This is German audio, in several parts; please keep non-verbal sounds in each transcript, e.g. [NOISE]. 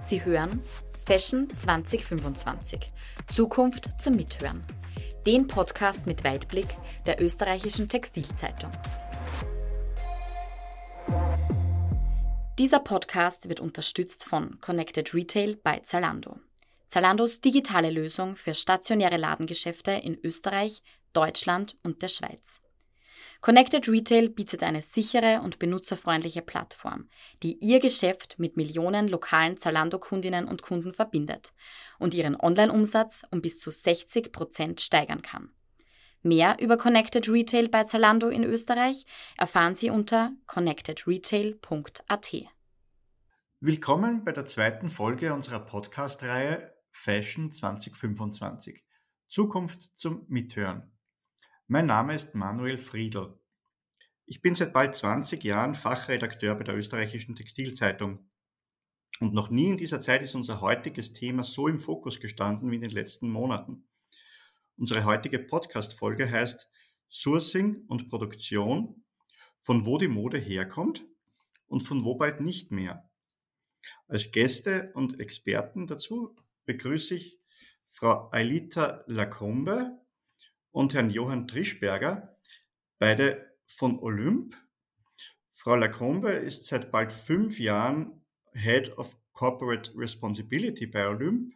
Sie hören Fashion 2025. Zukunft zum Mithören. Den Podcast mit Weitblick der österreichischen Textilzeitung. Dieser Podcast wird unterstützt von Connected Retail bei Zalando. Zalandos digitale Lösung für stationäre Ladengeschäfte in Österreich, Deutschland und der Schweiz. Connected Retail bietet eine sichere und benutzerfreundliche Plattform, die ihr Geschäft mit Millionen lokalen Zalando-Kundinnen und Kunden verbindet und ihren Online-Umsatz um bis zu 60 Prozent steigern kann. Mehr über Connected Retail bei Zalando in Österreich erfahren Sie unter connectedretail.at. Willkommen bei der zweiten Folge unserer Podcast-Reihe Fashion 2025. Zukunft zum Mithören. Mein Name ist Manuel Friedl. Ich bin seit bald 20 Jahren Fachredakteur bei der österreichischen Textilzeitung. Und noch nie in dieser Zeit ist unser heutiges Thema so im Fokus gestanden wie in den letzten Monaten. Unsere heutige Podcast-Folge heißt Sourcing und Produktion, von wo die Mode herkommt und von wo bald nicht mehr. Als Gäste und Experten dazu begrüße ich Frau Ailita Lacombe, und Herrn Johann Trischberger, beide von Olymp. Frau Lacombe ist seit bald fünf Jahren Head of Corporate Responsibility bei Olymp.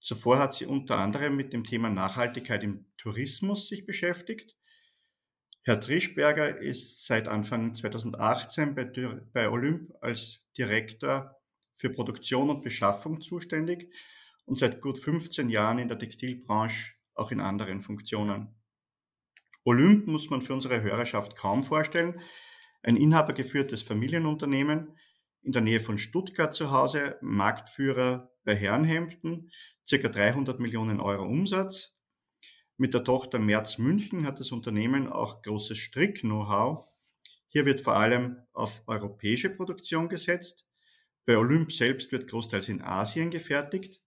Zuvor hat sie unter anderem mit dem Thema Nachhaltigkeit im Tourismus sich beschäftigt. Herr Trischberger ist seit Anfang 2018 bei, bei Olymp als Direktor für Produktion und Beschaffung zuständig und seit gut 15 Jahren in der Textilbranche auch in anderen Funktionen. Olymp muss man für unsere Hörerschaft kaum vorstellen. Ein inhabergeführtes Familienunternehmen in der Nähe von Stuttgart zu Hause, Marktführer bei Herrenhemden, ca. 300 Millionen Euro Umsatz. Mit der Tochter Merz München hat das Unternehmen auch großes Strick-Know-how. Hier wird vor allem auf europäische Produktion gesetzt. Bei Olymp selbst wird großteils in Asien gefertigt.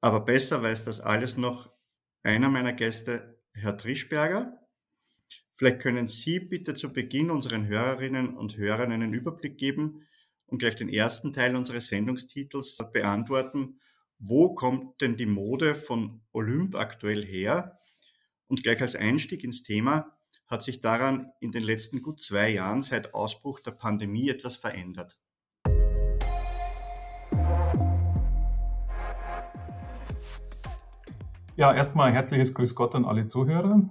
Aber besser weiß das alles noch einer meiner Gäste, Herr Trischberger. Vielleicht können Sie bitte zu Beginn unseren Hörerinnen und Hörern einen Überblick geben und gleich den ersten Teil unseres Sendungstitels beantworten. Wo kommt denn die Mode von Olymp aktuell her? Und gleich als Einstieg ins Thema, hat sich daran in den letzten gut zwei Jahren seit Ausbruch der Pandemie etwas verändert? Ja, erstmal ein herzliches Grüß Gott an alle Zuhörer.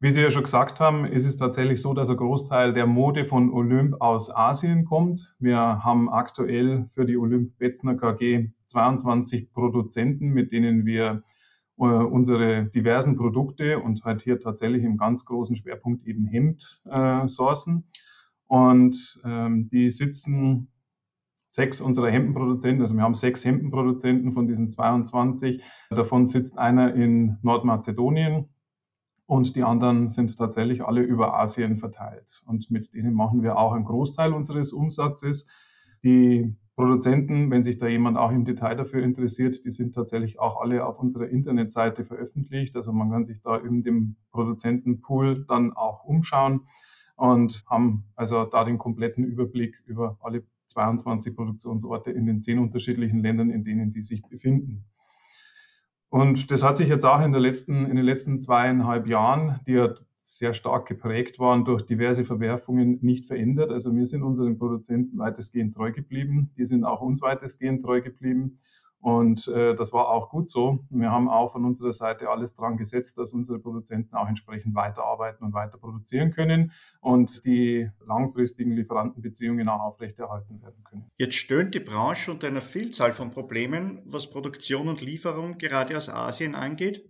Wie Sie ja schon gesagt haben, ist es tatsächlich so, dass ein Großteil der Mode von Olymp aus Asien kommt. Wir haben aktuell für die Olymp Betzner KG 22 Produzenten, mit denen wir äh, unsere diversen Produkte und halt hier tatsächlich im ganz großen Schwerpunkt eben Hemd äh, sourcen. Und ähm, die sitzen sechs unserer Hemdenproduzenten, also wir haben sechs Hemdenproduzenten von diesen 22. Davon sitzt einer in Nordmazedonien und die anderen sind tatsächlich alle über Asien verteilt. Und mit denen machen wir auch einen Großteil unseres Umsatzes. Die Produzenten, wenn sich da jemand auch im Detail dafür interessiert, die sind tatsächlich auch alle auf unserer Internetseite veröffentlicht. Also man kann sich da in dem Produzentenpool dann auch umschauen und haben also da den kompletten Überblick über alle 22 Produktionsorte in den zehn unterschiedlichen Ländern, in denen die sich befinden. Und das hat sich jetzt auch in, letzten, in den letzten zweieinhalb Jahren, die ja sehr stark geprägt waren durch diverse Verwerfungen, nicht verändert. Also wir sind unseren Produzenten weitestgehend treu geblieben. Die sind auch uns weitestgehend treu geblieben. Und äh, das war auch gut so. Wir haben auch von unserer Seite alles dran gesetzt, dass unsere Produzenten auch entsprechend weiterarbeiten und weiter produzieren können und die langfristigen Lieferantenbeziehungen auch aufrechterhalten werden können. Jetzt stöhnt die Branche unter einer Vielzahl von Problemen, was Produktion und Lieferung gerade aus Asien angeht.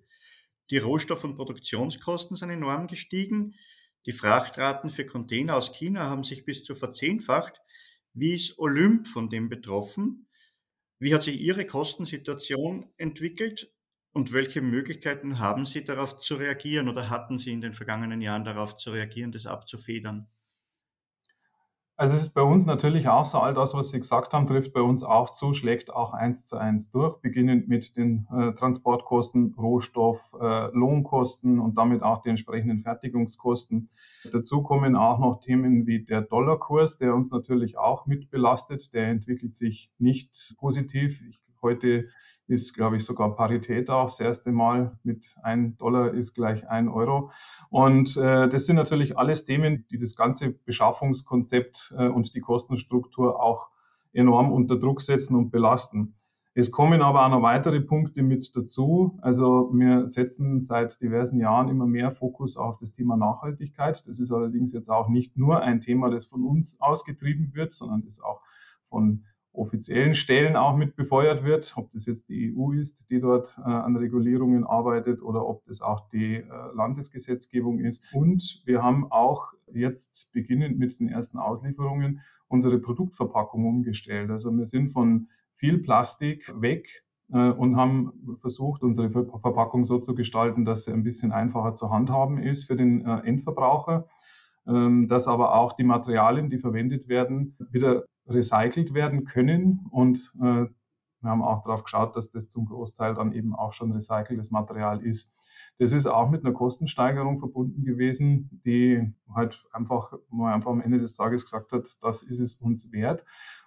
Die Rohstoff- und Produktionskosten sind enorm gestiegen. Die Frachtraten für Container aus China haben sich bis zu verzehnfacht. Wie ist Olymp von dem betroffen? Wie hat sich Ihre Kostensituation entwickelt und welche Möglichkeiten haben Sie darauf zu reagieren oder hatten Sie in den vergangenen Jahren darauf zu reagieren, das abzufedern? Also es ist bei uns natürlich auch so, all das, was Sie gesagt haben, trifft bei uns auch zu, schlägt auch eins zu eins durch, beginnend mit den äh, Transportkosten, Rohstoff, äh, Lohnkosten und damit auch die entsprechenden Fertigungskosten. Dazu kommen auch noch Themen wie der Dollarkurs, der uns natürlich auch mit belastet. Der entwickelt sich nicht positiv. Heute ist, glaube ich, sogar Parität auch das erste Mal mit ein Dollar ist gleich ein Euro. Und äh, das sind natürlich alles Themen, die das ganze Beschaffungskonzept äh, und die Kostenstruktur auch enorm unter Druck setzen und belasten. Es kommen aber auch noch weitere Punkte mit dazu. Also wir setzen seit diversen Jahren immer mehr Fokus auf das Thema Nachhaltigkeit. Das ist allerdings jetzt auch nicht nur ein Thema, das von uns ausgetrieben wird, sondern das auch von offiziellen Stellen auch mit befeuert wird, ob das jetzt die EU ist, die dort äh, an Regulierungen arbeitet oder ob das auch die äh, Landesgesetzgebung ist. Und wir haben auch jetzt beginnend mit den ersten Auslieferungen unsere Produktverpackung umgestellt. Also wir sind von viel Plastik weg äh, und haben versucht, unsere Verpackung so zu gestalten, dass sie ein bisschen einfacher zu handhaben ist für den äh, Endverbraucher, ähm, dass aber auch die Materialien, die verwendet werden, wieder recycelt werden können. Und äh, wir haben auch darauf geschaut, dass das zum Großteil dann eben auch schon recyceltes Material ist. Das ist auch mit einer Kostensteigerung verbunden gewesen, die halt einfach, wo man einfach am Ende des Tages gesagt hat, das ist es uns wert.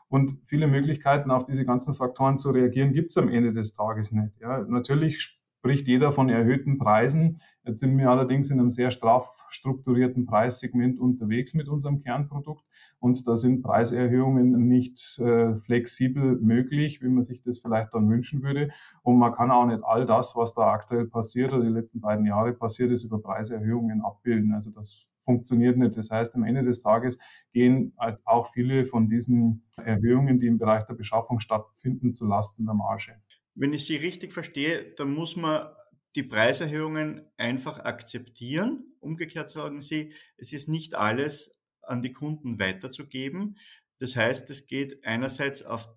Und viele Möglichkeiten auf diese ganzen Faktoren zu reagieren gibt es am Ende des Tages nicht. Ja, natürlich spricht jeder von erhöhten Preisen. Jetzt sind wir allerdings in einem sehr straff strukturierten Preissegment unterwegs mit unserem Kernprodukt. Und da sind Preiserhöhungen nicht äh, flexibel möglich, wie man sich das vielleicht dann wünschen würde. Und man kann auch nicht all das, was da aktuell passiert oder die letzten beiden Jahre passiert ist, über Preiserhöhungen abbilden. Also das funktioniert nicht. Das heißt, am Ende des Tages gehen halt auch viele von diesen Erhöhungen, die im Bereich der Beschaffung stattfinden, zu Lasten der Marge. Wenn ich Sie richtig verstehe, dann muss man die Preiserhöhungen einfach akzeptieren. Umgekehrt sagen Sie, es ist nicht alles an die Kunden weiterzugeben. Das heißt, es geht einerseits auf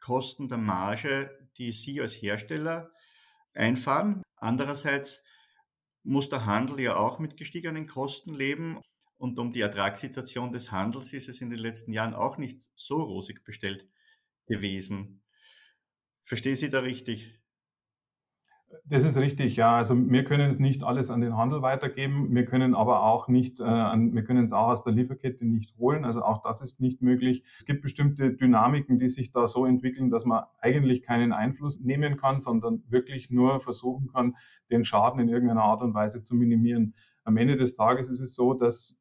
Kosten der Marge, die Sie als Hersteller einfahren. Andererseits muss der Handel ja auch mit gestiegenen Kosten leben. Und um die Ertragssituation des Handels ist es in den letzten Jahren auch nicht so rosig bestellt gewesen. Verstehe Sie da richtig? Das ist richtig, ja. Also wir können es nicht alles an den Handel weitergeben. Wir können aber auch nicht, äh, wir können es auch aus der Lieferkette nicht holen. Also auch das ist nicht möglich. Es gibt bestimmte Dynamiken, die sich da so entwickeln, dass man eigentlich keinen Einfluss nehmen kann, sondern wirklich nur versuchen kann, den Schaden in irgendeiner Art und Weise zu minimieren. Am Ende des Tages ist es so, dass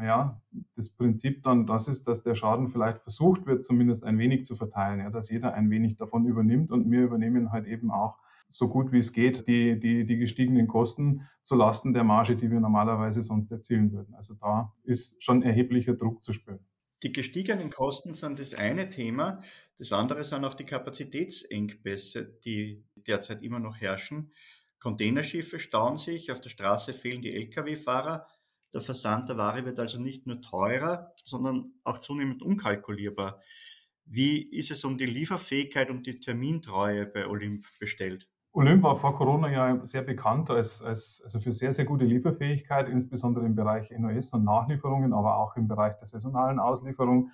ja, das Prinzip dann das ist, dass der Schaden vielleicht versucht wird, zumindest ein wenig zu verteilen, ja, dass jeder ein wenig davon übernimmt und wir übernehmen halt eben auch so gut wie es geht die, die, die gestiegenen Kosten zu Lasten der Marge, die wir normalerweise sonst erzielen würden. Also da ist schon erheblicher Druck zu spüren. Die gestiegenen Kosten sind das eine Thema. Das andere sind auch die Kapazitätsengpässe, die derzeit immer noch herrschen. Containerschiffe stauen sich, auf der Straße fehlen die Lkw-Fahrer. Der Versand der Ware wird also nicht nur teurer, sondern auch zunehmend unkalkulierbar. Wie ist es um die Lieferfähigkeit und die Termintreue bei Olymp bestellt? Olymp war vor Corona ja sehr bekannt als, als also für sehr, sehr gute Lieferfähigkeit, insbesondere im Bereich NOS und Nachlieferungen, aber auch im Bereich der saisonalen Auslieferung.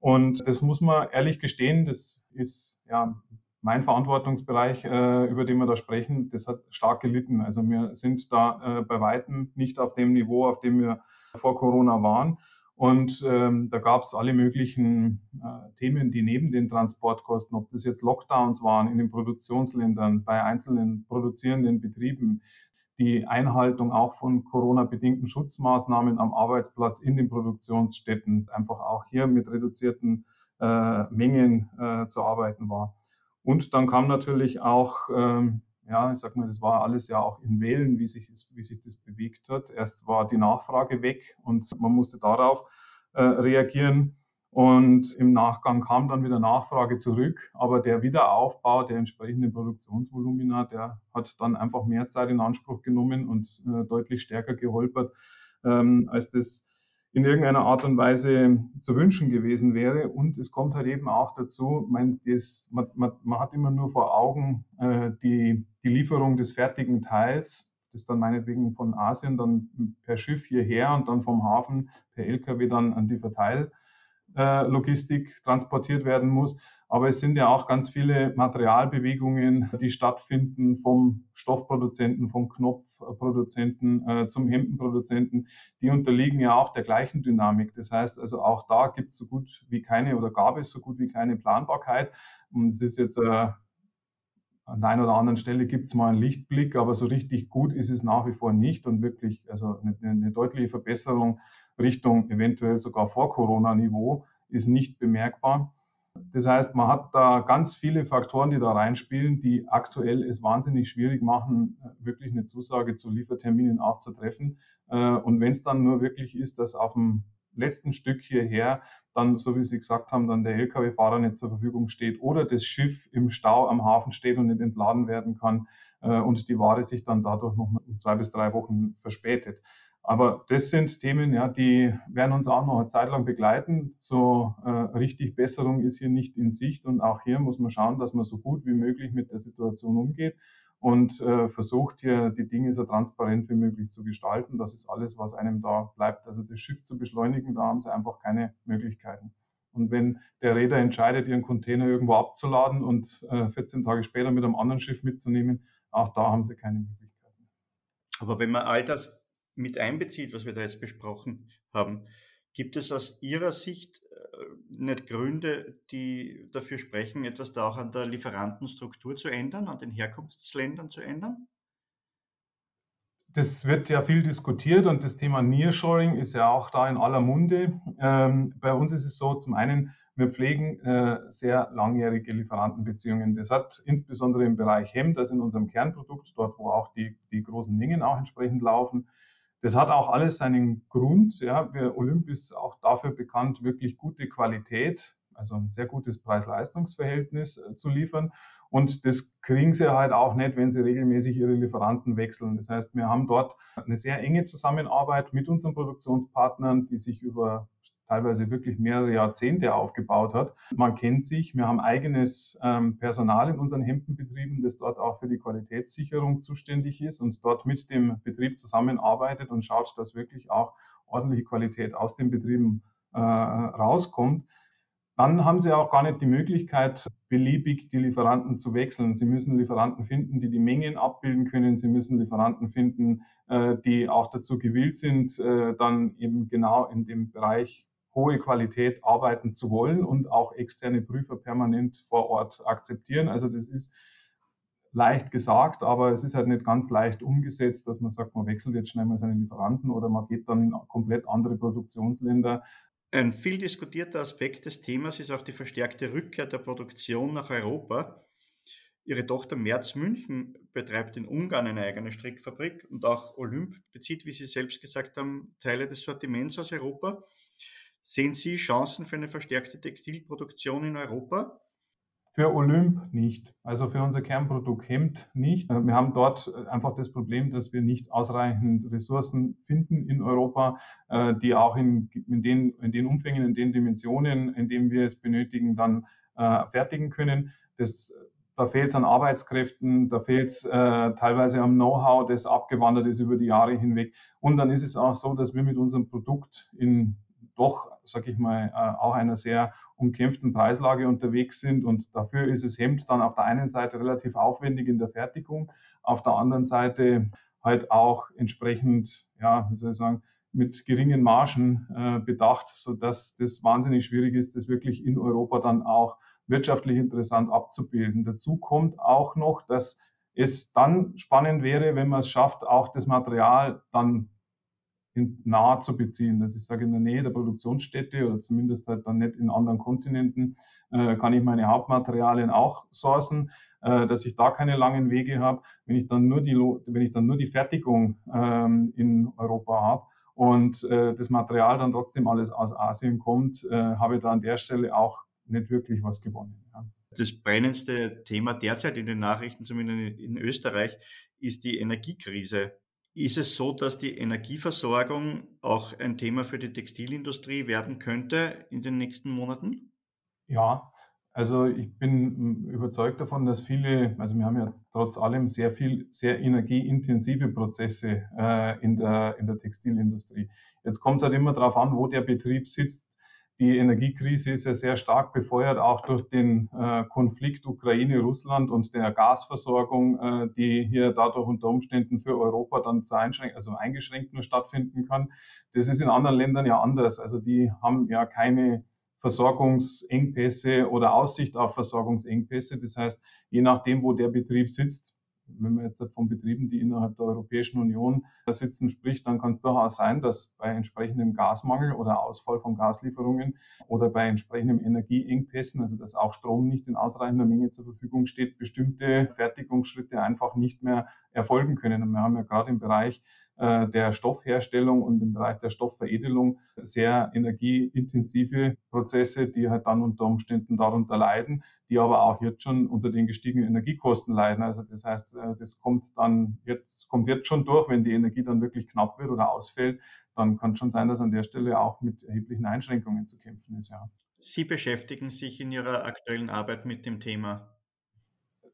Und das muss man ehrlich gestehen, das ist ja mein Verantwortungsbereich, äh, über den wir da sprechen, das hat stark gelitten. Also wir sind da äh, bei weitem nicht auf dem Niveau, auf dem wir vor Corona waren. Und ähm, da gab es alle möglichen äh, Themen, die neben den Transportkosten, ob das jetzt Lockdowns waren in den Produktionsländern, bei einzelnen produzierenden Betrieben, die Einhaltung auch von Corona-bedingten Schutzmaßnahmen am Arbeitsplatz in den Produktionsstätten, einfach auch hier mit reduzierten äh, Mengen äh, zu arbeiten war. Und dann kam natürlich auch, ähm, ja, ich sag mal, das war alles ja auch in Wellen, wie sich, wie sich das bewegt hat. Erst war die Nachfrage weg und man musste darauf äh, reagieren. Und im Nachgang kam dann wieder Nachfrage zurück, aber der Wiederaufbau der entsprechenden Produktionsvolumina, der hat dann einfach mehr Zeit in Anspruch genommen und äh, deutlich stärker geholpert, ähm, als das in irgendeiner Art und Weise zu wünschen gewesen wäre. Und es kommt halt eben auch dazu, mein, das, man, man, man hat immer nur vor Augen äh, die, die Lieferung des fertigen Teils, das dann meinetwegen von Asien dann per Schiff hierher und dann vom Hafen per Lkw dann an die Verteillogistik äh, transportiert werden muss. Aber es sind ja auch ganz viele Materialbewegungen, die stattfinden vom Stoffproduzenten, vom Knopf Stoffproduzenten äh, zum Hemdenproduzenten, die unterliegen ja auch der gleichen Dynamik. Das heißt also auch da gibt es so gut wie keine oder gab es so gut wie keine Planbarkeit. Und es ist jetzt äh, an der einen oder anderen Stelle gibt es mal einen Lichtblick, aber so richtig gut ist es nach wie vor nicht und wirklich, also eine, eine deutliche Verbesserung Richtung eventuell sogar vor Corona-Niveau ist nicht bemerkbar. Das heißt, man hat da ganz viele Faktoren, die da reinspielen, die aktuell es wahnsinnig schwierig machen, wirklich eine Zusage zu Lieferterminen auch zu treffen. Äh, und wenn es dann nur wirklich ist, dass auf dem letzten Stück hierher dann, so wie Sie gesagt haben, dann der Lkw-Fahrer nicht zur Verfügung steht oder das Schiff im Stau am Hafen steht und nicht entladen werden kann äh, und die Ware sich dann dadurch noch zwei bis drei Wochen verspätet. Aber das sind Themen, ja, die werden uns auch noch eine Zeit lang begleiten. So äh, richtig Besserung ist hier nicht in Sicht und auch hier muss man schauen, dass man so gut wie möglich mit der Situation umgeht und äh, versucht hier die Dinge so transparent wie möglich zu gestalten. Das ist alles, was einem da bleibt. Also das Schiff zu beschleunigen, da haben sie einfach keine Möglichkeiten. Und wenn der Räder entscheidet, ihren Container irgendwo abzuladen und äh, 14 Tage später mit einem anderen Schiff mitzunehmen, auch da haben sie keine Möglichkeiten. Aber wenn man all das mit einbezieht, was wir da jetzt besprochen haben, gibt es aus Ihrer Sicht äh, nicht Gründe, die dafür sprechen, etwas da auch an der Lieferantenstruktur zu ändern, an den Herkunftsländern zu ändern? Das wird ja viel diskutiert und das Thema Nearshoring ist ja auch da in aller Munde. Ähm, bei uns ist es so, zum einen, wir pflegen äh, sehr langjährige Lieferantenbeziehungen. Das hat insbesondere im Bereich Hemd, also in unserem Kernprodukt, dort wo auch die, die großen Mengen auch entsprechend laufen, das hat auch alles seinen Grund. Ja, Olymp ist auch dafür bekannt, wirklich gute Qualität, also ein sehr gutes Preis-Leistungs-Verhältnis äh, zu liefern. Und das kriegen sie halt auch nicht, wenn sie regelmäßig ihre Lieferanten wechseln. Das heißt, wir haben dort eine sehr enge Zusammenarbeit mit unseren Produktionspartnern, die sich über teilweise wirklich mehrere Jahrzehnte aufgebaut hat. Man kennt sich, wir haben eigenes ähm, Personal in unseren Hemdenbetrieben, das dort auch für die Qualitätssicherung zuständig ist und dort mit dem Betrieb zusammenarbeitet und schaut, dass wirklich auch ordentliche Qualität aus den Betrieben äh, rauskommt. Dann haben Sie auch gar nicht die Möglichkeit, beliebig die Lieferanten zu wechseln. Sie müssen Lieferanten finden, die die Mengen abbilden können. Sie müssen Lieferanten finden, äh, die auch dazu gewillt sind, äh, dann eben genau in dem Bereich hohe Qualität arbeiten zu wollen und auch externe Prüfer permanent vor Ort akzeptieren. Also das ist leicht gesagt, aber es ist halt nicht ganz leicht umgesetzt, dass man sagt, man wechselt jetzt schnell mal seine Lieferanten oder man geht dann in komplett andere Produktionsländer. Ein viel diskutierter Aspekt des Themas ist auch die verstärkte Rückkehr der Produktion nach Europa. Ihre Tochter Merz München betreibt in Ungarn eine eigene Strickfabrik und auch Olymp bezieht, wie Sie selbst gesagt haben, Teile des Sortiments aus Europa. Sehen Sie Chancen für eine verstärkte Textilproduktion in Europa? Für Olymp nicht. Also für unser Kernprodukt Hemd nicht. Wir haben dort einfach das Problem, dass wir nicht ausreichend Ressourcen finden in Europa, äh, die auch in, in, den, in den Umfängen, in den Dimensionen, in denen wir es benötigen, dann äh, fertigen können. Das, da fehlt es an Arbeitskräften, da fehlt es äh, teilweise am Know-how, das abgewandert ist über die Jahre hinweg. Und dann ist es auch so, dass wir mit unserem Produkt in doch, sag ich mal, äh, auch einer sehr umkämpften Preislage unterwegs sind. Und dafür ist das Hemd dann auf der einen Seite relativ aufwendig in der Fertigung, auf der anderen Seite halt auch entsprechend, ja, wie soll ich sagen, mit geringen Margen äh, bedacht, sodass das wahnsinnig schwierig ist, das wirklich in Europa dann auch wirtschaftlich interessant abzubilden. Dazu kommt auch noch, dass es dann spannend wäre, wenn man es schafft, auch das Material dann in, nah zu beziehen. Dass ich sage, in der Nähe der Produktionsstätte oder zumindest halt dann nicht in anderen Kontinenten, äh, kann ich meine Hauptmaterialien auch sourcen, äh, dass ich da keine langen Wege habe. Wenn ich dann nur die, wenn ich dann nur die Fertigung ähm, in Europa habe und äh, das Material dann trotzdem alles aus Asien kommt, äh, habe ich da an der Stelle auch nicht wirklich was gewonnen. Ja. Das brennendste Thema derzeit in den Nachrichten, zumindest in Österreich, ist die Energiekrise. Ist es so, dass die Energieversorgung auch ein Thema für die Textilindustrie werden könnte in den nächsten Monaten? Ja, also ich bin überzeugt davon, dass viele, also wir haben ja trotz allem sehr viel, sehr energieintensive Prozesse äh, in, der, in der Textilindustrie. Jetzt kommt es halt immer darauf an, wo der Betrieb sitzt. Die Energiekrise ist ja sehr stark befeuert, auch durch den äh, Konflikt Ukraine-Russland und der Gasversorgung, äh, die hier dadurch unter Umständen für Europa dann zu einschränken, also eingeschränkt nur stattfinden kann. Das ist in anderen Ländern ja anders. Also die haben ja keine Versorgungsengpässe oder Aussicht auf Versorgungsengpässe. Das heißt, je nachdem, wo der Betrieb sitzt, wenn man jetzt von Betrieben, die innerhalb der Europäischen Union sitzen, spricht, dann kann es durchaus sein, dass bei entsprechendem Gasmangel oder Ausfall von Gaslieferungen oder bei entsprechendem Energieengpässen, also dass auch Strom nicht in ausreichender Menge zur Verfügung steht, bestimmte Fertigungsschritte einfach nicht mehr erfolgen können. Und wir haben ja gerade im Bereich der Stoffherstellung und im Bereich der Stoffveredelung sehr energieintensive Prozesse, die halt dann unter Umständen darunter leiden, die aber auch jetzt schon unter den gestiegenen Energiekosten leiden. Also das heißt, äh, das kommt dann jetzt, kommt jetzt schon durch, wenn die Energie dann wirklich knapp wird oder ausfällt, dann kann schon sein, dass an der Stelle auch mit erheblichen Einschränkungen zu kämpfen ist, ja. Sie beschäftigen sich in Ihrer aktuellen Arbeit mit dem Thema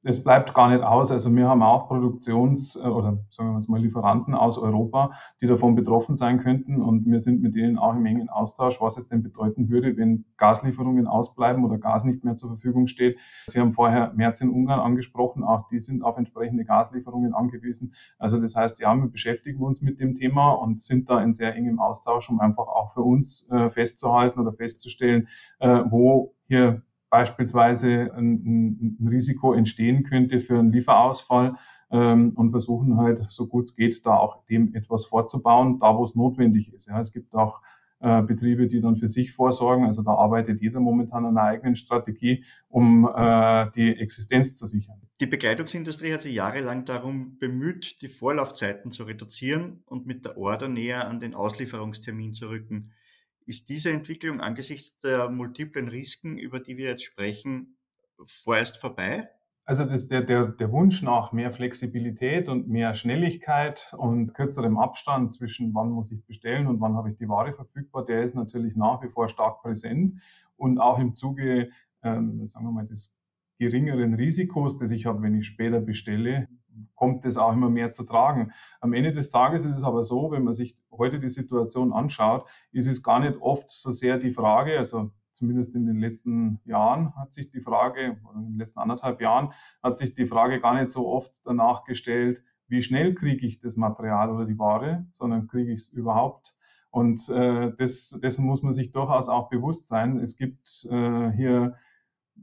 es bleibt gar nicht aus. Also wir haben auch Produktions- äh, oder sagen wir mal Lieferanten aus Europa, die davon betroffen sein könnten. Und wir sind mit denen auch im engen Austausch, was es denn bedeuten würde, wenn Gaslieferungen ausbleiben oder Gas nicht mehr zur Verfügung steht. Sie haben vorher März in Ungarn angesprochen. Auch die sind auf entsprechende Gaslieferungen angewiesen. Also das heißt, ja, wir beschäftigen uns mit dem Thema und sind da in sehr engem Austausch, um einfach auch für uns äh, festzuhalten oder festzustellen, äh, wo hier beispielsweise ein, ein Risiko entstehen könnte für einen Lieferausfall ähm, und versuchen halt, so gut es geht, da auch dem etwas vorzubauen, da wo es notwendig ist. Ja, es gibt auch äh, Betriebe, die dann für sich vorsorgen. Also da arbeitet jeder momentan an einer eigenen Strategie, um äh, die Existenz zu sichern. Die Bekleidungsindustrie hat sich jahrelang darum bemüht, die Vorlaufzeiten zu reduzieren und mit der Order näher an den Auslieferungstermin zu rücken. Ist diese Entwicklung angesichts der multiplen Risiken, über die wir jetzt sprechen, vorerst vorbei? Also das, der, der, der Wunsch nach mehr Flexibilität und mehr Schnelligkeit und kürzerem Abstand zwischen wann muss ich bestellen und wann habe ich die Ware verfügbar, der ist natürlich nach wie vor stark präsent. Und auch im Zuge, ähm, sagen wir mal, des geringeren Risikos, das ich habe, wenn ich später bestelle, kommt das auch immer mehr zu tragen. Am Ende des Tages ist es aber so, wenn man sich heute die Situation anschaut, ist es gar nicht oft so sehr die Frage, also zumindest in den letzten Jahren hat sich die Frage, in den letzten anderthalb Jahren hat sich die Frage gar nicht so oft danach gestellt, wie schnell kriege ich das Material oder die Ware, sondern kriege ich es überhaupt. Und äh, das, dessen muss man sich durchaus auch bewusst sein. Es gibt äh, hier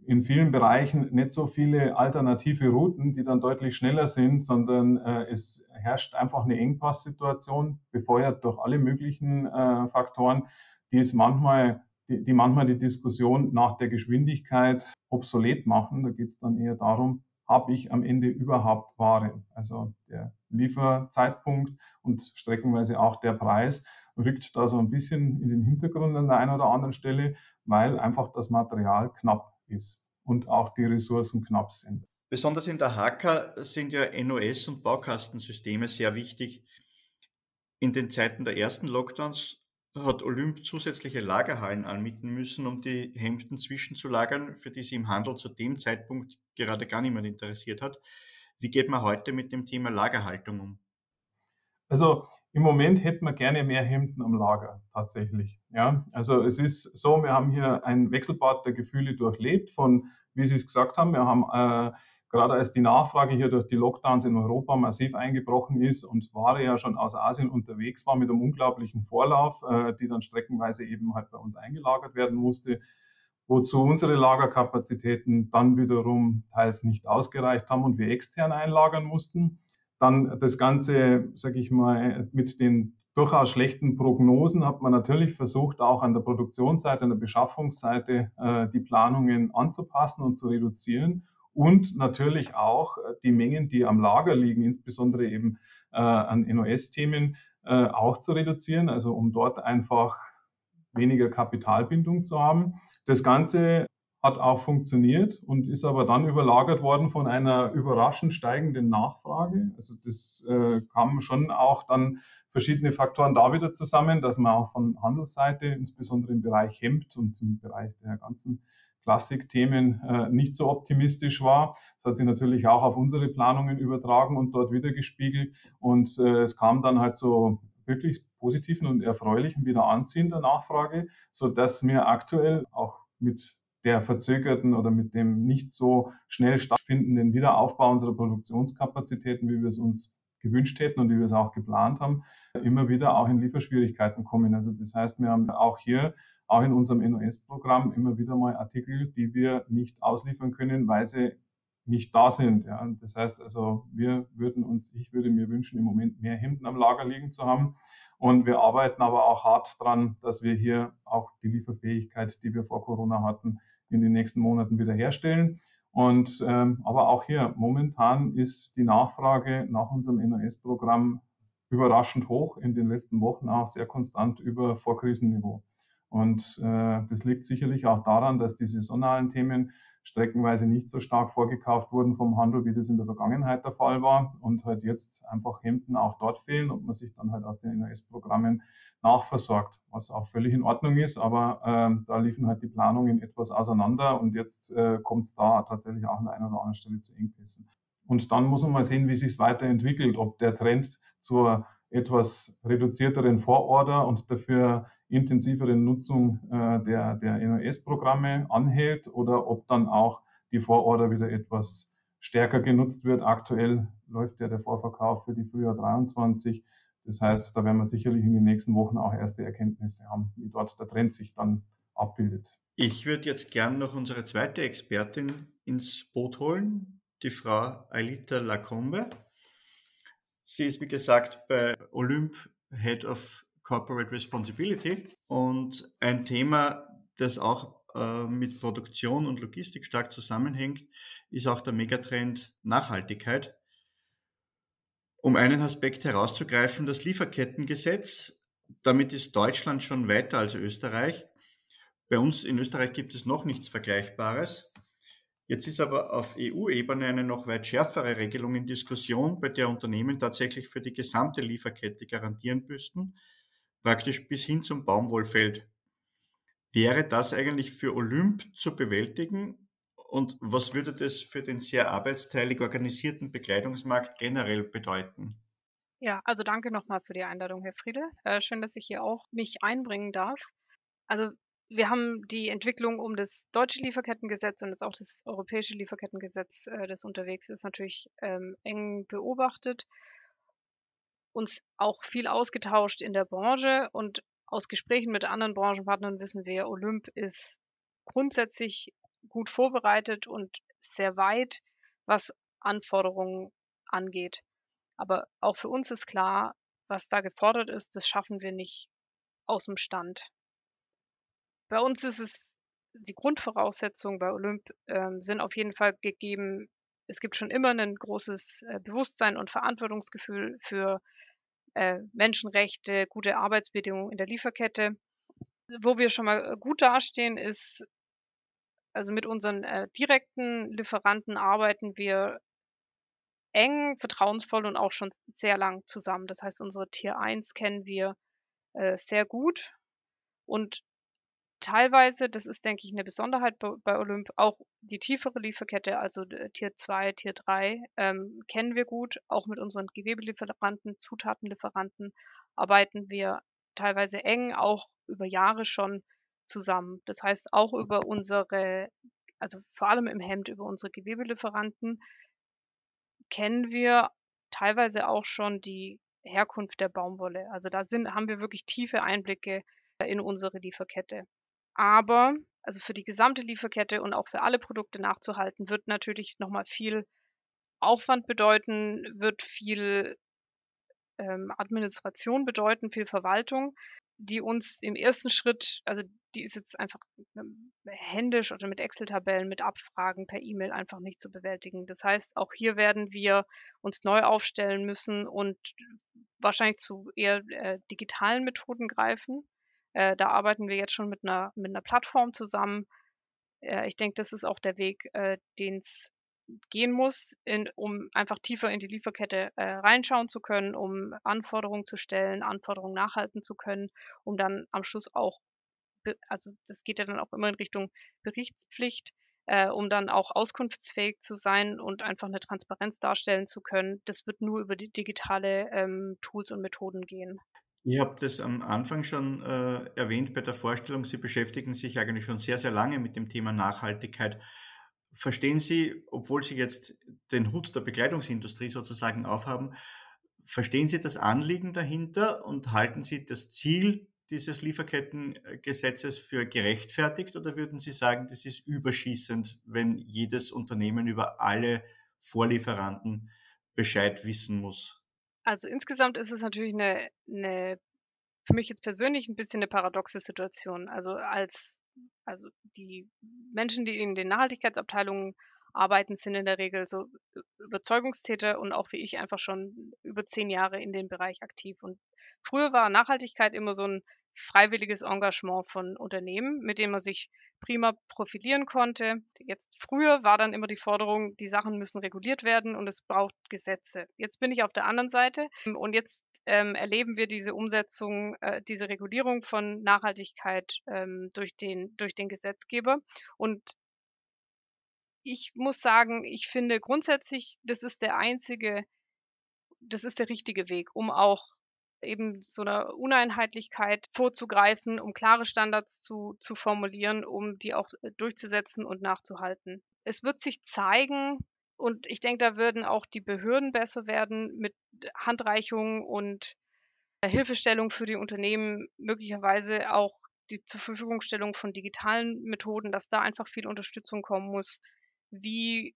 in vielen Bereichen nicht so viele alternative Routen, die dann deutlich schneller sind, sondern äh, es herrscht einfach eine Engpasssituation, befeuert durch alle möglichen äh, Faktoren, die es manchmal, die, die, manchmal die Diskussion nach der Geschwindigkeit obsolet machen. Da geht es dann eher darum, habe ich am Ende überhaupt Ware? Also der Lieferzeitpunkt und streckenweise auch der Preis rückt da so ein bisschen in den Hintergrund an der einen oder anderen Stelle, weil einfach das Material knapp ist und auch die Ressourcen knapp sind. Besonders in der HK sind ja NOS und Baukastensysteme sehr wichtig. In den Zeiten der ersten Lockdowns hat Olymp zusätzliche Lagerhallen anmieten müssen, um die Hemden zwischenzulagern, für die sie im Handel zu dem Zeitpunkt gerade gar niemand interessiert hat. Wie geht man heute mit dem Thema Lagerhaltung um? Also im Moment hätten wir gerne mehr Hemden am Lager, tatsächlich. Ja, also es ist so, wir haben hier ein Wechselbad der Gefühle durchlebt von, wie Sie es gesagt haben, wir haben äh, gerade als die Nachfrage hier durch die Lockdowns in Europa massiv eingebrochen ist und Ware ja schon aus Asien unterwegs war mit einem unglaublichen Vorlauf, äh, die dann streckenweise eben halt bei uns eingelagert werden musste, wozu unsere Lagerkapazitäten dann wiederum teils nicht ausgereicht haben und wir extern einlagern mussten. Dann das Ganze, sage ich mal, mit den durchaus schlechten Prognosen hat man natürlich versucht, auch an der Produktionsseite, an der Beschaffungsseite äh, die Planungen anzupassen und zu reduzieren und natürlich auch äh, die Mengen, die am Lager liegen, insbesondere eben äh, an NOS-Themen, äh, auch zu reduzieren, also um dort einfach weniger Kapitalbindung zu haben. Das Ganze hat auch funktioniert und ist aber dann überlagert worden von einer überraschend steigenden Nachfrage. Also das äh, kam schon auch dann verschiedene Faktoren da wieder zusammen, dass man auch von Handelsseite, insbesondere im Bereich Hemd und im Bereich der ganzen Klassikthemen äh, nicht so optimistisch war. Das hat sich natürlich auch auf unsere Planungen übertragen und dort wieder gespiegelt. Und äh, es kam dann halt so wirklich positiven und erfreulichen Wiederanziehen der Nachfrage, so dass wir aktuell auch mit der verzögerten oder mit dem nicht so schnell stattfindenden Wiederaufbau unserer Produktionskapazitäten, wie wir es uns gewünscht hätten und wie wir es auch geplant haben, immer wieder auch in Lieferschwierigkeiten kommen. Also das heißt, wir haben auch hier, auch in unserem NOS-Programm, immer wieder mal Artikel, die wir nicht ausliefern können, weil sie nicht da sind. Ja. Das heißt also, wir würden uns, ich würde mir wünschen, im Moment mehr Hemden am Lager liegen zu haben. Und wir arbeiten aber auch hart dran, dass wir hier auch die Lieferfähigkeit, die wir vor Corona hatten, in den nächsten Monaten wieder herstellen. Und ähm, aber auch hier momentan ist die Nachfrage nach unserem NOS-Programm überraschend hoch, in den letzten Wochen auch sehr konstant über Vorkrisenniveau. Und äh, das liegt sicherlich auch daran, dass die saisonalen Themen streckenweise nicht so stark vorgekauft wurden vom Handel, wie das in der Vergangenheit der Fall war und halt jetzt einfach Hemden auch dort fehlen und man sich dann halt aus den NOS-Programmen nachversorgt, was auch völlig in Ordnung ist, aber äh, da liefen halt die Planungen etwas auseinander und jetzt äh, kommt es da tatsächlich auch an der einen oder anderen Stelle zu Engpässen. Und dann muss man mal sehen, wie sich es weiterentwickelt, ob der Trend zur etwas reduzierteren Vororder und dafür intensiveren Nutzung äh, der, der NOS-Programme anhält oder ob dann auch die Vororder wieder etwas stärker genutzt wird. Aktuell läuft ja der Vorverkauf für die Frühjahr 23. Das heißt, da werden wir sicherlich in den nächsten Wochen auch erste Erkenntnisse haben, wie dort der Trend sich dann abbildet. Ich würde jetzt gern noch unsere zweite Expertin ins Boot holen, die Frau Ailita Lacombe. Sie ist, wie gesagt, bei Olymp Head of Corporate Responsibility. Und ein Thema, das auch äh, mit Produktion und Logistik stark zusammenhängt, ist auch der Megatrend Nachhaltigkeit. Um einen Aspekt herauszugreifen, das Lieferkettengesetz. Damit ist Deutschland schon weiter als Österreich. Bei uns in Österreich gibt es noch nichts Vergleichbares. Jetzt ist aber auf EU-Ebene eine noch weit schärfere Regelung in Diskussion, bei der Unternehmen tatsächlich für die gesamte Lieferkette garantieren müssten, praktisch bis hin zum Baumwollfeld. Wäre das eigentlich für Olymp zu bewältigen? Und was würde das für den sehr arbeitsteilig organisierten Bekleidungsmarkt generell bedeuten? Ja, also danke nochmal für die Einladung, Herr Friedel. Äh, schön, dass ich hier auch mich einbringen darf. Also wir haben die Entwicklung um das deutsche Lieferkettengesetz und jetzt auch das europäische Lieferkettengesetz, äh, das unterwegs ist, natürlich ähm, eng beobachtet uns auch viel ausgetauscht in der Branche und aus Gesprächen mit anderen Branchenpartnern wissen wir, Olymp ist grundsätzlich gut vorbereitet und sehr weit, was Anforderungen angeht. Aber auch für uns ist klar, was da gefordert ist, das schaffen wir nicht aus dem Stand. Bei uns ist es die Grundvoraussetzungen bei Olymp äh, sind auf jeden Fall gegeben. Es gibt schon immer ein großes äh, Bewusstsein und Verantwortungsgefühl für äh, Menschenrechte, gute Arbeitsbedingungen in der Lieferkette. Wo wir schon mal äh, gut dastehen, ist, also mit unseren äh, direkten Lieferanten arbeiten wir eng, vertrauensvoll und auch schon sehr lang zusammen. Das heißt, unsere Tier 1 kennen wir äh, sehr gut und teilweise, das ist, denke ich, eine Besonderheit bei, Olymp, auch die tiefere Lieferkette, also äh, Tier 2, Tier 3, ähm, kennen wir gut. Auch mit unseren Gewebelieferanten, Zutatenlieferanten arbeiten wir teilweise eng, auch über Jahre schon zusammen. Das heißt, auch über unsere, also vor allem im Hemd, über unsere Gewebelieferanten kennen wir teilweise auch schon die Herkunft der Baumwolle. Also da sind, haben wir wirklich tiefe Einblicke in unsere Lieferkette. Aber, also für die gesamte Lieferkette und auch für alle Produkte nachzuhalten, wird natürlich nochmal viel Aufwand bedeuten, wird viel ähm, Administration bedeuten, viel Verwaltung, die uns im ersten Schritt, also die ist jetzt einfach händisch oder mit Excel-Tabellen, mit Abfragen per E-Mail einfach nicht zu bewältigen. Das heißt, auch hier werden wir uns neu aufstellen müssen und wahrscheinlich zu eher äh, digitalen Methoden greifen. Äh, da arbeiten wir jetzt schon mit einer, mit einer Plattform zusammen. Äh, ich denke, das ist auch der Weg, äh, den es gehen muss, in, um einfach tiefer in die Lieferkette äh, reinschauen zu können, um Anforderungen zu stellen, Anforderungen nachhalten zu können, um dann am Schluss auch, also das geht ja dann auch immer in Richtung Berichtspflicht, äh, um dann auch auskunftsfähig zu sein und einfach eine Transparenz darstellen zu können. Das wird nur über die digitale ähm, Tools und Methoden gehen. Ihr habt es am Anfang schon äh, erwähnt bei der Vorstellung, Sie beschäftigen sich eigentlich schon sehr, sehr lange mit dem Thema Nachhaltigkeit. Verstehen Sie, obwohl Sie jetzt den Hut der Bekleidungsindustrie sozusagen aufhaben, verstehen Sie das Anliegen dahinter und halten Sie das Ziel dieses Lieferkettengesetzes für gerechtfertigt oder würden Sie sagen, das ist überschießend, wenn jedes Unternehmen über alle Vorlieferanten Bescheid wissen muss? Also insgesamt ist es natürlich eine, eine für mich jetzt persönlich ein bisschen eine paradoxe Situation. Also als also die Menschen, die in den Nachhaltigkeitsabteilungen arbeiten, sind in der Regel so Überzeugungstäter und auch wie ich einfach schon über zehn Jahre in dem Bereich aktiv. Und früher war Nachhaltigkeit immer so ein freiwilliges Engagement von Unternehmen, mit dem man sich prima profilieren konnte. Jetzt früher war dann immer die Forderung, die Sachen müssen reguliert werden und es braucht Gesetze. Jetzt bin ich auf der anderen Seite und jetzt ähm, erleben wir diese Umsetzung, äh, diese Regulierung von Nachhaltigkeit ähm, durch, den, durch den Gesetzgeber. Und ich muss sagen, ich finde grundsätzlich, das ist der einzige, das ist der richtige Weg, um auch eben so einer Uneinheitlichkeit vorzugreifen, um klare Standards zu, zu formulieren, um die auch äh, durchzusetzen und nachzuhalten. Es wird sich zeigen, und ich denke, da würden auch die Behörden besser werden mit Handreichungen und Hilfestellung für die Unternehmen, möglicherweise auch die zur Verfügungstellung von digitalen Methoden, dass da einfach viel Unterstützung kommen muss, wie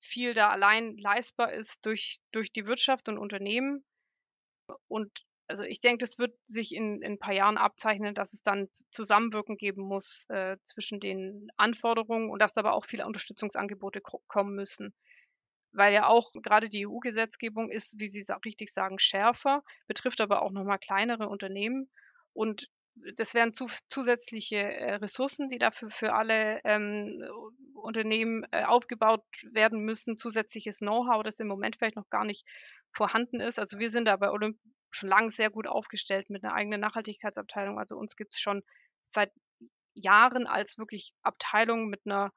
viel da allein leistbar ist durch, durch die Wirtschaft und Unternehmen. Und also ich denke, das wird sich in, in ein paar Jahren abzeichnen, dass es dann Zusammenwirken geben muss äh, zwischen den Anforderungen und dass aber auch viele Unterstützungsangebote kommen müssen. Weil ja auch gerade die EU-Gesetzgebung ist, wie Sie richtig sagen, schärfer, betrifft aber auch nochmal kleinere Unternehmen. Und das wären zu, zusätzliche äh, Ressourcen, die dafür für alle ähm, Unternehmen äh, aufgebaut werden müssen, zusätzliches Know-how, das im Moment vielleicht noch gar nicht vorhanden ist. Also wir sind da bei Olymp schon lange sehr gut aufgestellt mit einer eigenen Nachhaltigkeitsabteilung. Also uns gibt es schon seit Jahren als wirklich Abteilung mit einer,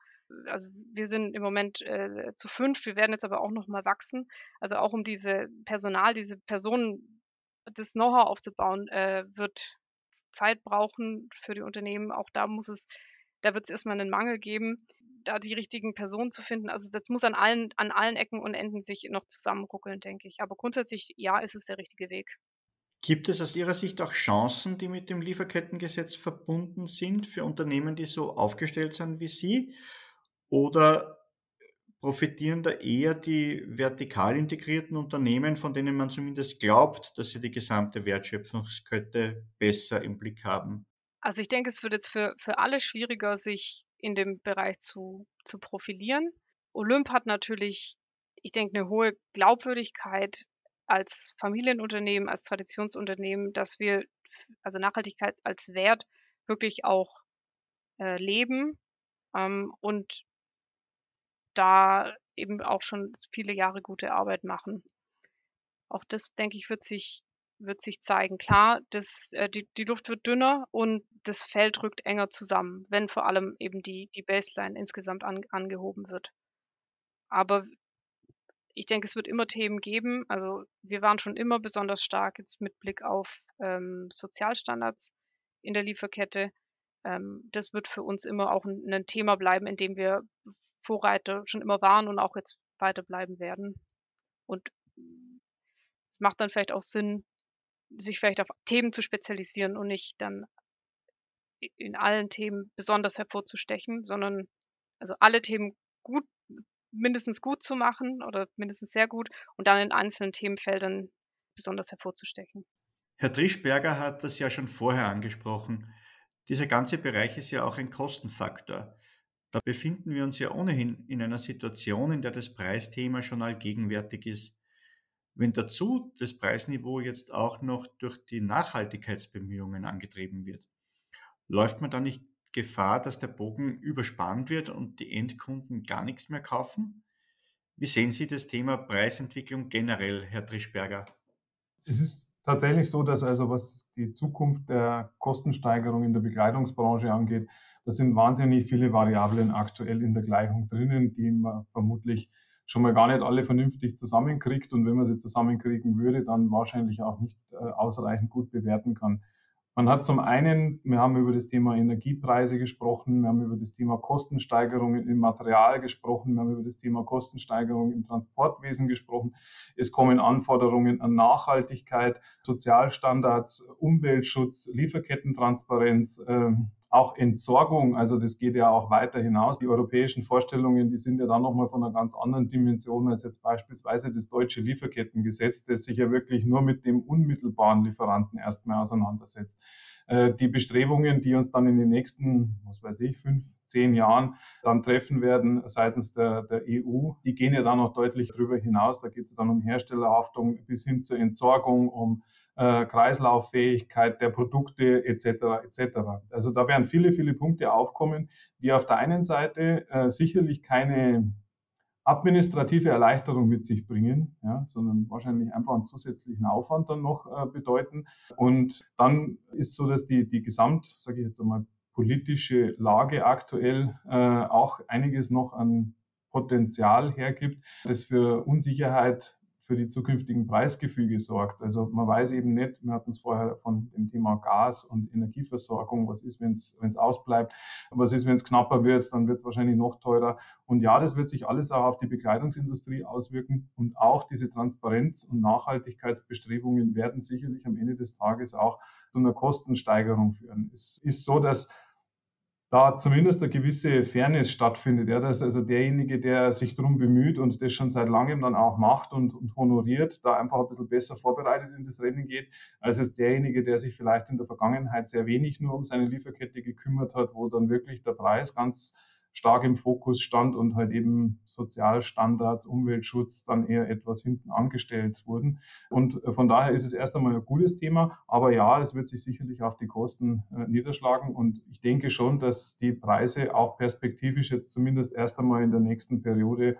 also wir sind im Moment äh, zu fünf, wir werden jetzt aber auch noch mal wachsen. Also auch um diese Personal, diese Personen, das Know-how aufzubauen, äh, wird Zeit brauchen für die Unternehmen. Auch da muss es, da wird es erstmal einen Mangel geben da die richtigen Personen zu finden. Also das muss an allen, an allen Ecken und Enden sich noch zusammenruckeln, denke ich. Aber grundsätzlich, ja, ist es der richtige Weg. Gibt es aus Ihrer Sicht auch Chancen, die mit dem Lieferkettengesetz verbunden sind für Unternehmen, die so aufgestellt sind wie Sie? Oder profitieren da eher die vertikal integrierten Unternehmen, von denen man zumindest glaubt, dass sie die gesamte Wertschöpfungskette besser im Blick haben? Also ich denke, es wird jetzt für, für alle schwieriger, sich in dem Bereich zu, zu profilieren. Olymp hat natürlich, ich denke, eine hohe Glaubwürdigkeit als Familienunternehmen, als Traditionsunternehmen, dass wir also Nachhaltigkeit als Wert wirklich auch äh, leben ähm, und da eben auch schon viele Jahre gute Arbeit machen. Auch das, denke ich, wird sich wird sich zeigen. Klar, das, äh, die, die Luft wird dünner und das Feld rückt enger zusammen, wenn vor allem eben die, die Baseline insgesamt an, angehoben wird. Aber ich denke, es wird immer Themen geben. Also wir waren schon immer besonders stark jetzt mit Blick auf ähm, Sozialstandards in der Lieferkette. Ähm, das wird für uns immer auch ein, ein Thema bleiben, in dem wir Vorreiter schon immer waren und auch jetzt weiter bleiben werden. Und es macht dann vielleicht auch Sinn, sich vielleicht auf Themen zu spezialisieren und nicht dann in allen Themen besonders hervorzustechen, sondern also alle Themen gut, mindestens gut zu machen oder mindestens sehr gut und dann in einzelnen Themenfeldern besonders hervorzustechen. Herr Trischberger hat das ja schon vorher angesprochen. Dieser ganze Bereich ist ja auch ein Kostenfaktor. Da befinden wir uns ja ohnehin in einer Situation, in der das Preisthema schon allgegenwärtig ist. Wenn dazu das Preisniveau jetzt auch noch durch die Nachhaltigkeitsbemühungen angetrieben wird, läuft man da nicht Gefahr, dass der Bogen überspannt wird und die Endkunden gar nichts mehr kaufen? Wie sehen Sie das Thema Preisentwicklung generell, Herr Trischberger? Es ist tatsächlich so, dass also was die Zukunft der Kostensteigerung in der Bekleidungsbranche angeht, da sind wahnsinnig viele Variablen aktuell in der Gleichung drinnen, die man vermutlich schon mal gar nicht alle vernünftig zusammenkriegt und wenn man sie zusammenkriegen würde, dann wahrscheinlich auch nicht äh, ausreichend gut bewerten kann. Man hat zum einen, wir haben über das Thema Energiepreise gesprochen, wir haben über das Thema Kostensteigerungen im Material gesprochen, wir haben über das Thema Kostensteigerungen im Transportwesen gesprochen. Es kommen Anforderungen an Nachhaltigkeit, Sozialstandards, Umweltschutz, Lieferkettentransparenz, äh, auch Entsorgung, also das geht ja auch weiter hinaus. Die europäischen Vorstellungen, die sind ja dann nochmal von einer ganz anderen Dimension als jetzt beispielsweise das deutsche Lieferkettengesetz, das sich ja wirklich nur mit dem unmittelbaren Lieferanten erstmal auseinandersetzt. Äh, die Bestrebungen, die uns dann in den nächsten, was weiß ich, fünf, zehn Jahren dann treffen werden seitens der, der EU, die gehen ja dann noch deutlich darüber hinaus. Da geht es dann um Herstellerhaftung bis hin zur Entsorgung, um äh, Kreislauffähigkeit der Produkte etc. etc. Also da werden viele, viele Punkte aufkommen, die auf der einen Seite äh, sicherlich keine administrative Erleichterung mit sich bringen, ja, sondern wahrscheinlich einfach einen zusätzlichen Aufwand dann noch äh, bedeuten. Und dann ist so, dass die, die Gesamt, sage ich jetzt einmal, politische Lage aktuell äh, auch einiges noch an Potenzial hergibt, das für Unsicherheit für die zukünftigen Preisgefüge sorgt. Also man weiß eben nicht, wir hatten es vorher von dem Thema Gas und Energieversorgung, was ist, wenn es ausbleibt, was ist, wenn es knapper wird, dann wird es wahrscheinlich noch teurer. Und ja, das wird sich alles auch auf die Bekleidungsindustrie auswirken und auch diese Transparenz- und Nachhaltigkeitsbestrebungen werden sicherlich am Ende des Tages auch zu einer Kostensteigerung führen. Es ist so, dass da zumindest eine gewisse Fairness stattfindet. Ja, dass also derjenige, der sich darum bemüht und das schon seit langem dann auch macht und, und honoriert, da einfach ein bisschen besser vorbereitet in das Rennen geht, als es derjenige, der sich vielleicht in der Vergangenheit sehr wenig nur um seine Lieferkette gekümmert hat, wo dann wirklich der Preis ganz stark im Fokus stand und halt eben Sozialstandards, Umweltschutz dann eher etwas hinten angestellt wurden. Und äh, von daher ist es erst einmal ein gutes Thema. Aber ja, es wird sich sicherlich auf die Kosten äh, niederschlagen. Und ich denke schon, dass die Preise auch perspektivisch jetzt zumindest erst einmal in der nächsten Periode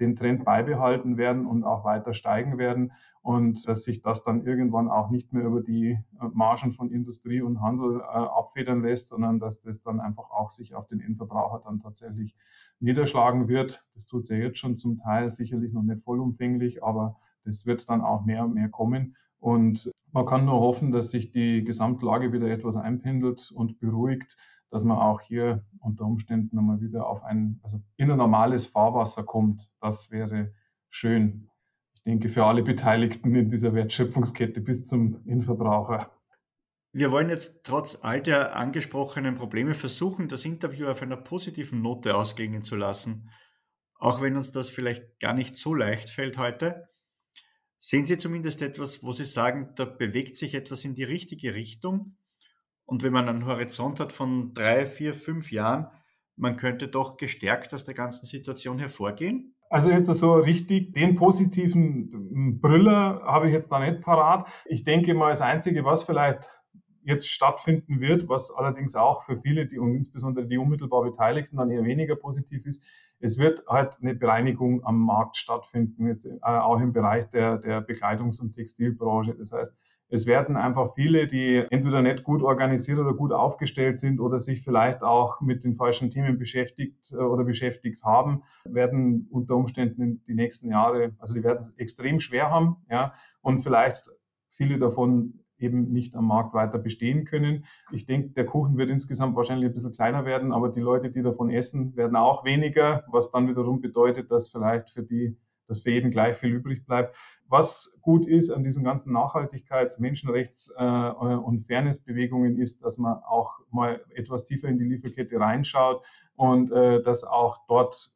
den Trend beibehalten werden und auch weiter steigen werden und dass sich das dann irgendwann auch nicht mehr über die äh, Margen von Industrie und Handel äh, abfedern lässt, sondern dass das dann einfach auch sich auf den Endverbraucher dann tatsächlich niederschlagen wird. Das tut es ja jetzt schon zum Teil, sicherlich noch nicht vollumfänglich, aber das wird dann auch mehr und mehr kommen. Und man kann nur hoffen, dass sich die Gesamtlage wieder etwas einpendelt und beruhigt dass man auch hier unter Umständen nochmal wieder auf ein, also in ein normales Fahrwasser kommt. Das wäre schön. Ich denke, für alle Beteiligten in dieser Wertschöpfungskette bis zum Endverbraucher. Wir wollen jetzt trotz all der angesprochenen Probleme versuchen, das Interview auf einer positiven Note ausklingen zu lassen. Auch wenn uns das vielleicht gar nicht so leicht fällt heute. Sehen Sie zumindest etwas, wo Sie sagen, da bewegt sich etwas in die richtige Richtung? Und wenn man einen Horizont hat von drei, vier, fünf Jahren, man könnte doch gestärkt aus der ganzen Situation hervorgehen? Also jetzt so richtig den positiven Brüller habe ich jetzt da nicht parat. Ich denke mal, das Einzige, was vielleicht jetzt stattfinden wird, was allerdings auch für viele, die und insbesondere die unmittelbar Beteiligten dann eher weniger positiv ist, es wird halt eine Bereinigung am Markt stattfinden, jetzt äh, auch im Bereich der, der Bekleidungs- und Textilbranche. Das heißt, es werden einfach viele, die entweder nicht gut organisiert oder gut aufgestellt sind oder sich vielleicht auch mit den falschen Themen beschäftigt äh, oder beschäftigt haben, werden unter Umständen in die nächsten Jahre, also die werden es extrem schwer haben, ja, und vielleicht viele davon eben nicht am Markt weiter bestehen können. Ich denke, der Kuchen wird insgesamt wahrscheinlich ein bisschen kleiner werden, aber die Leute, die davon essen, werden auch weniger, was dann wiederum bedeutet, dass vielleicht für die, dass für jeden gleich viel übrig bleibt. Was gut ist an diesen ganzen Nachhaltigkeits-, Menschenrechts- äh, und Fairness-Bewegungen ist, dass man auch mal etwas tiefer in die Lieferkette reinschaut und äh, dass auch dort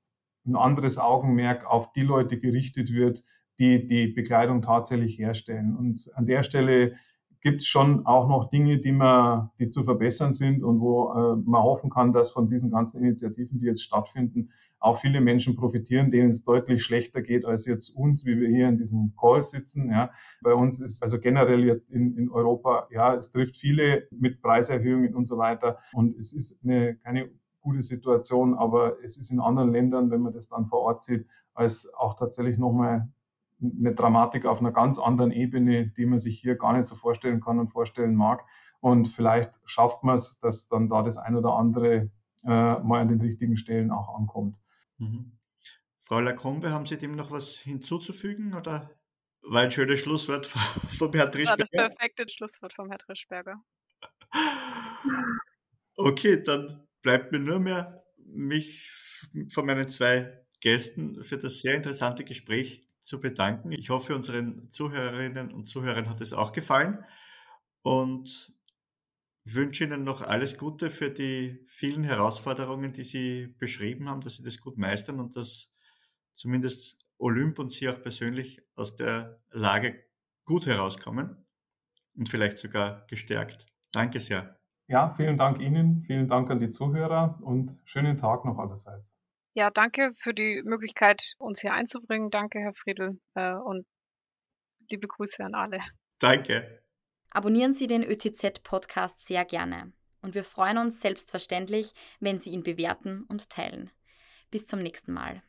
ein anderes Augenmerk auf die Leute gerichtet wird, die die Bekleidung tatsächlich herstellen. Und an der Stelle gibt es schon auch noch Dinge, die, man, die zu verbessern sind und wo äh, man hoffen kann, dass von diesen ganzen Initiativen, die jetzt stattfinden, auch viele Menschen profitieren, denen es deutlich schlechter geht als jetzt uns, wie wir hier in diesem Call sitzen. Ja. Bei uns ist also generell jetzt in, in Europa, ja, es trifft viele mit Preiserhöhungen und so weiter. Und es ist eine, keine gute Situation, aber es ist in anderen Ländern, wenn man das dann vor Ort sieht, als auch tatsächlich nochmal eine Dramatik auf einer ganz anderen Ebene, die man sich hier gar nicht so vorstellen kann und vorstellen mag. Und vielleicht schafft man es, dass dann da das ein oder andere äh, mal an den richtigen Stellen auch ankommt. Mhm. Frau Lacombe, haben Sie dem noch was hinzuzufügen oder war ein schönes Schlusswort [LAUGHS] vom Herrn Trischberger? Das war das perfekte Schlusswort vom Herrn Trischberger. [LAUGHS] Okay, dann bleibt mir nur mehr, mich von meinen zwei Gästen für das sehr interessante Gespräch zu bedanken. Ich hoffe, unseren Zuhörerinnen und Zuhörern hat es auch gefallen und wünsche Ihnen noch alles Gute für die vielen Herausforderungen, die Sie beschrieben haben, dass Sie das gut meistern und dass zumindest Olymp und Sie auch persönlich aus der Lage gut herauskommen und vielleicht sogar gestärkt. Danke sehr. Ja, vielen Dank Ihnen, vielen Dank an die Zuhörer und schönen Tag noch allerseits. Ja, danke für die Möglichkeit, uns hier einzubringen. Danke, Herr Friedel, äh, und liebe Grüße an alle. Danke. Abonnieren Sie den ÖTZ-Podcast sehr gerne. Und wir freuen uns selbstverständlich, wenn Sie ihn bewerten und teilen. Bis zum nächsten Mal.